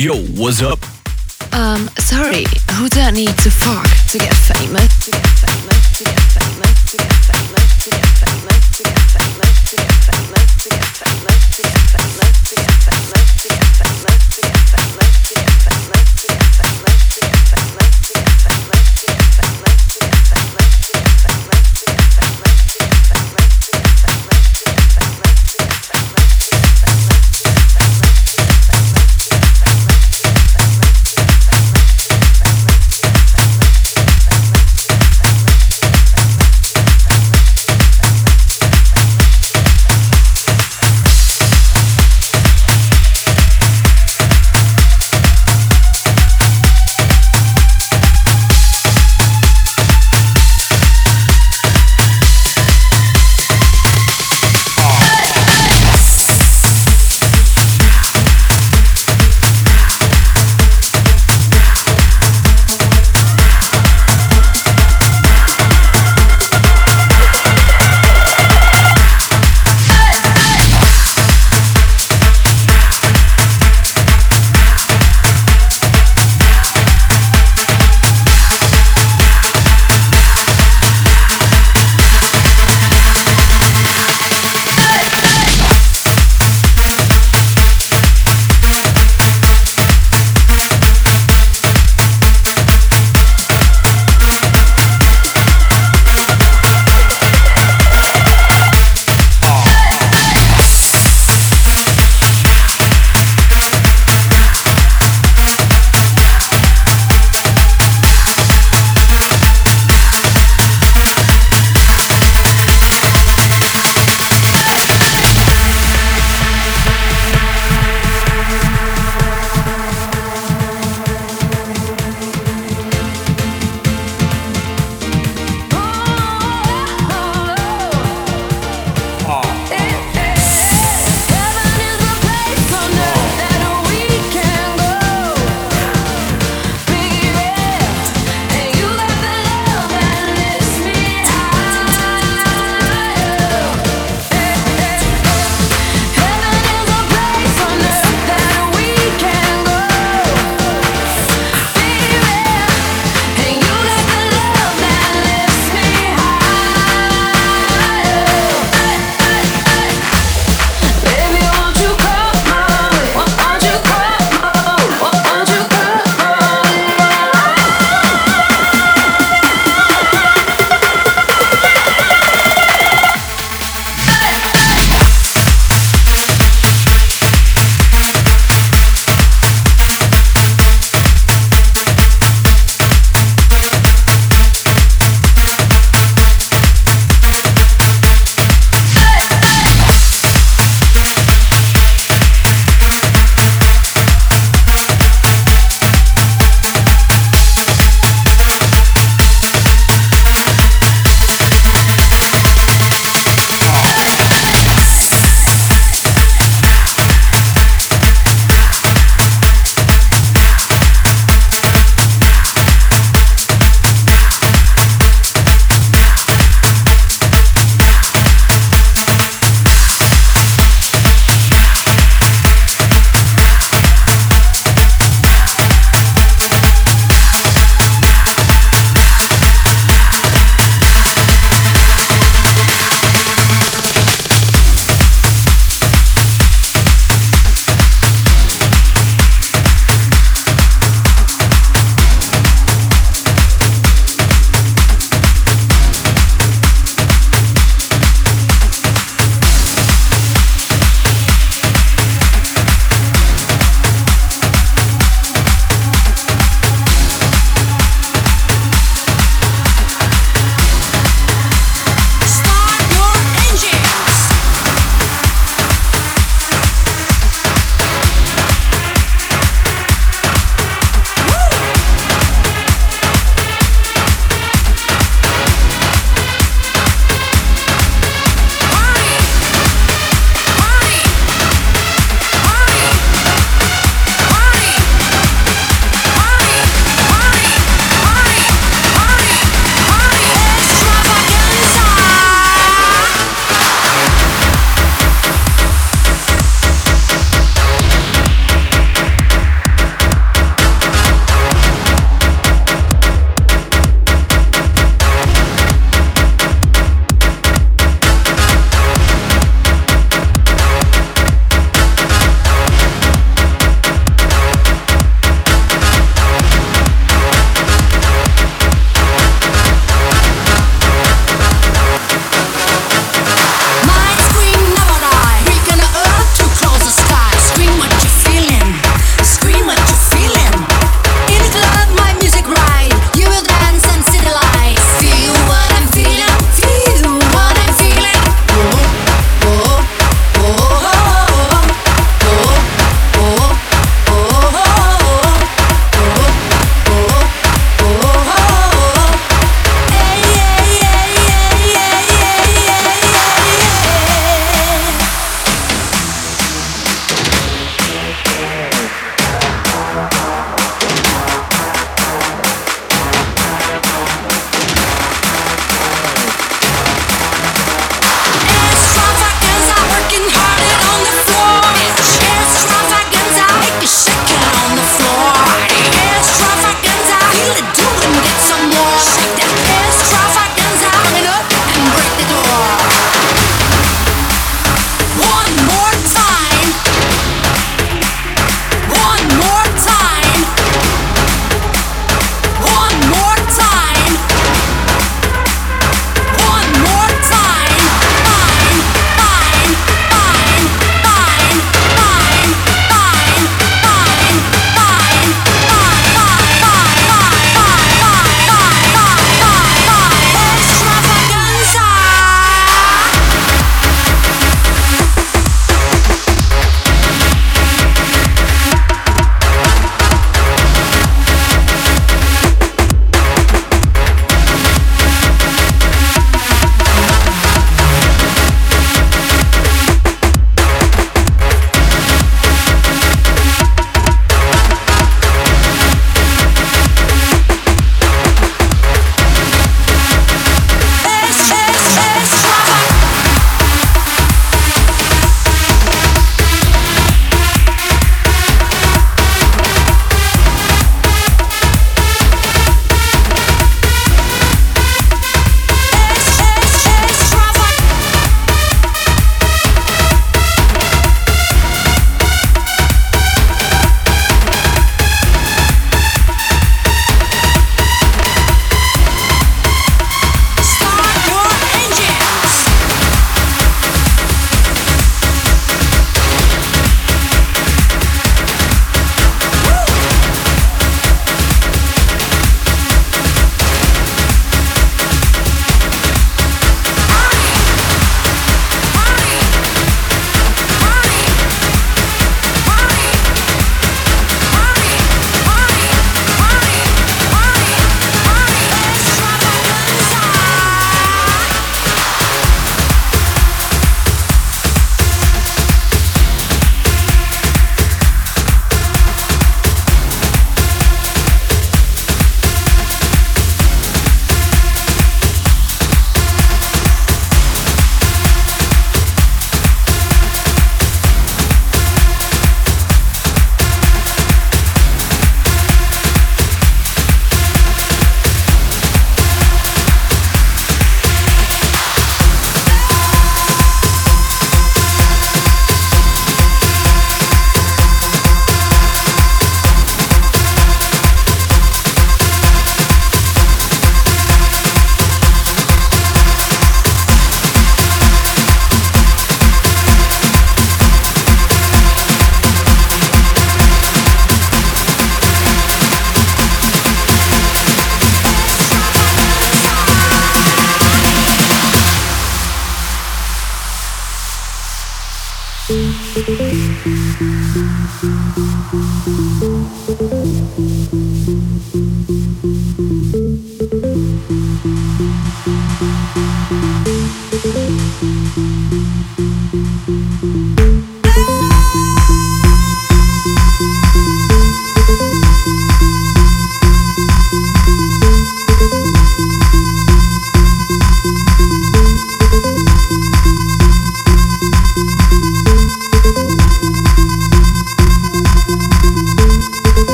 Yo, what's up? Um, sorry, who do I need to fuck to get famous? To get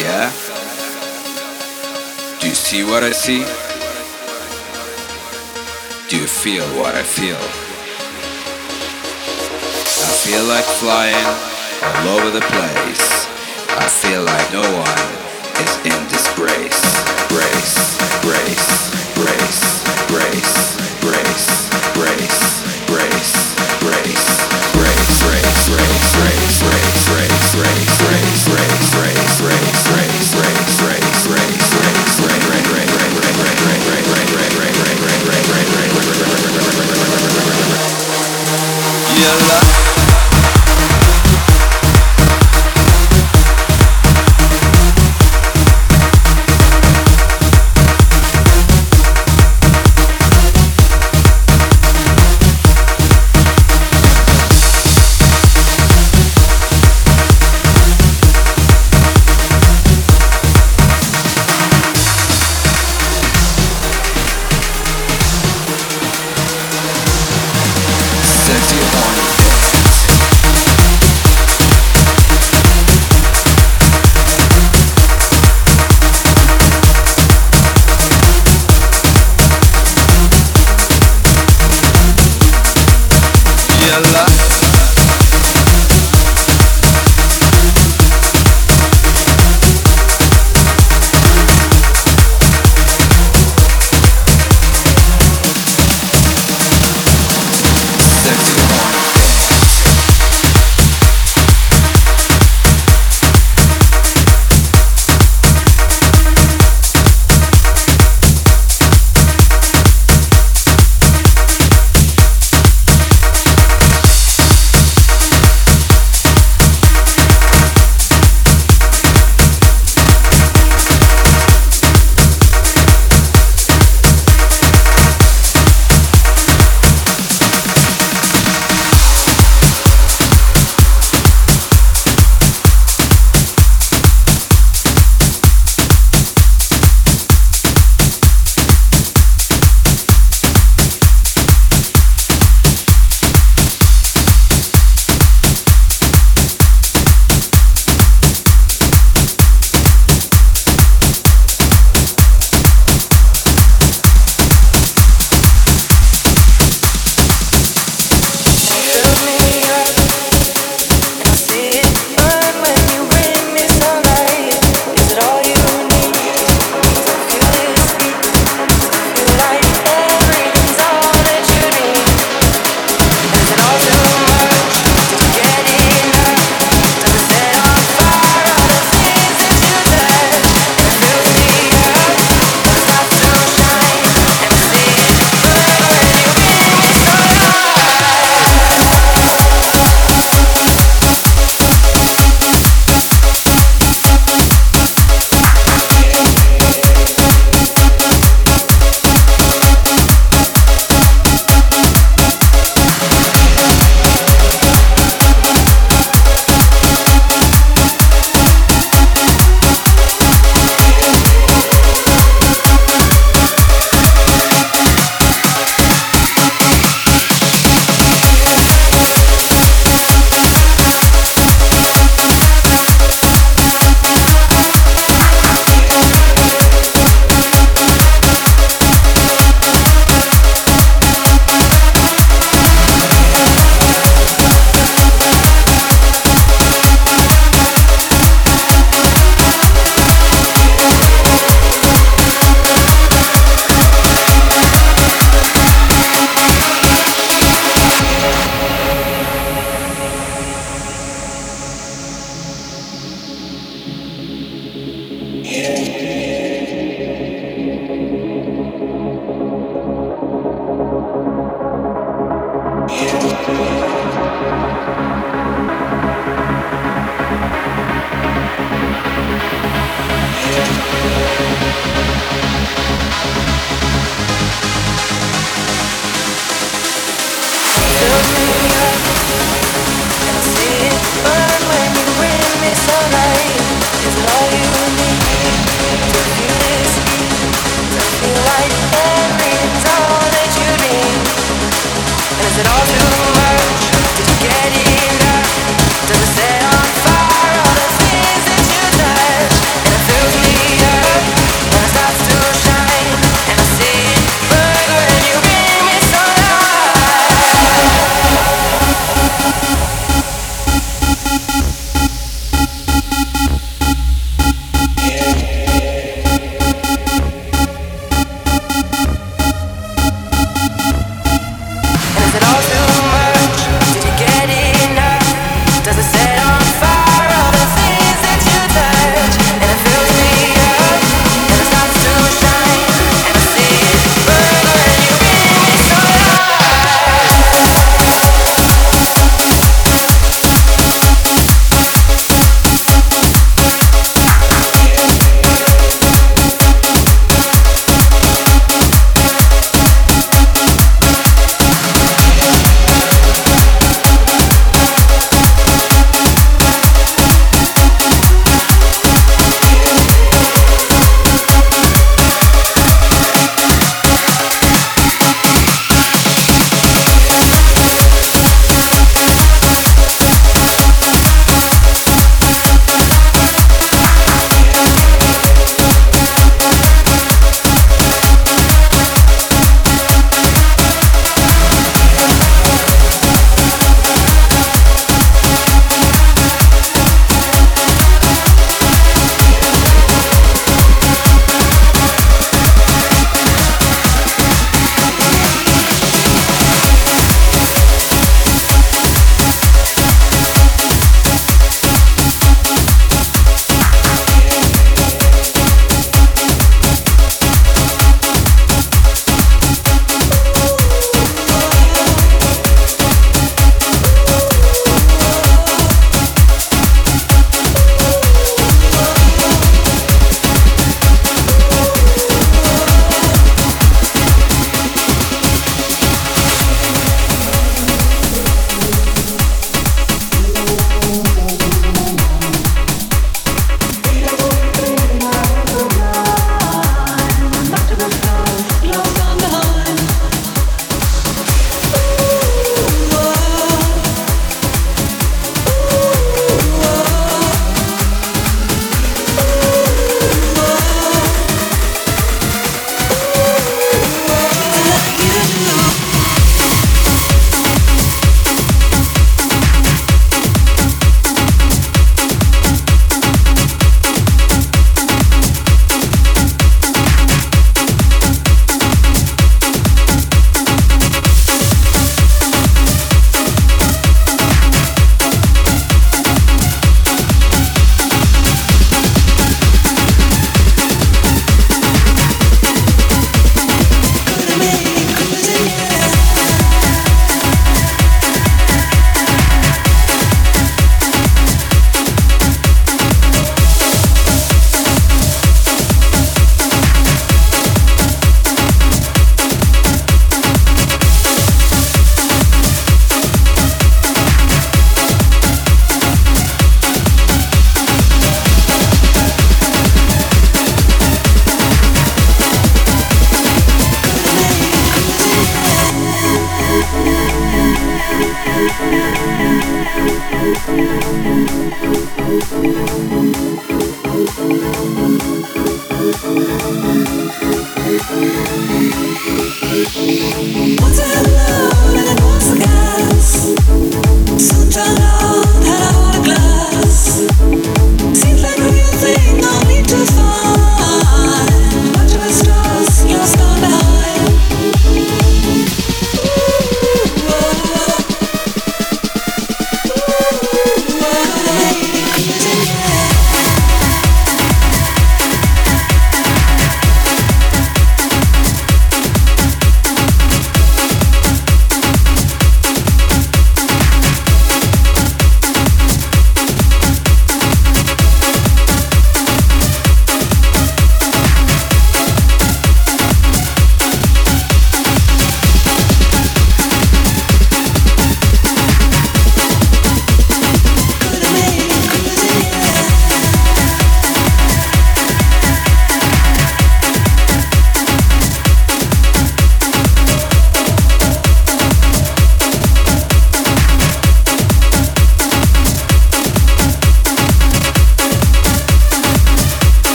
yeah? Do you see what I see? Do you feel what I feel? I feel like flying all over the place. I feel like no one is in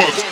fuck.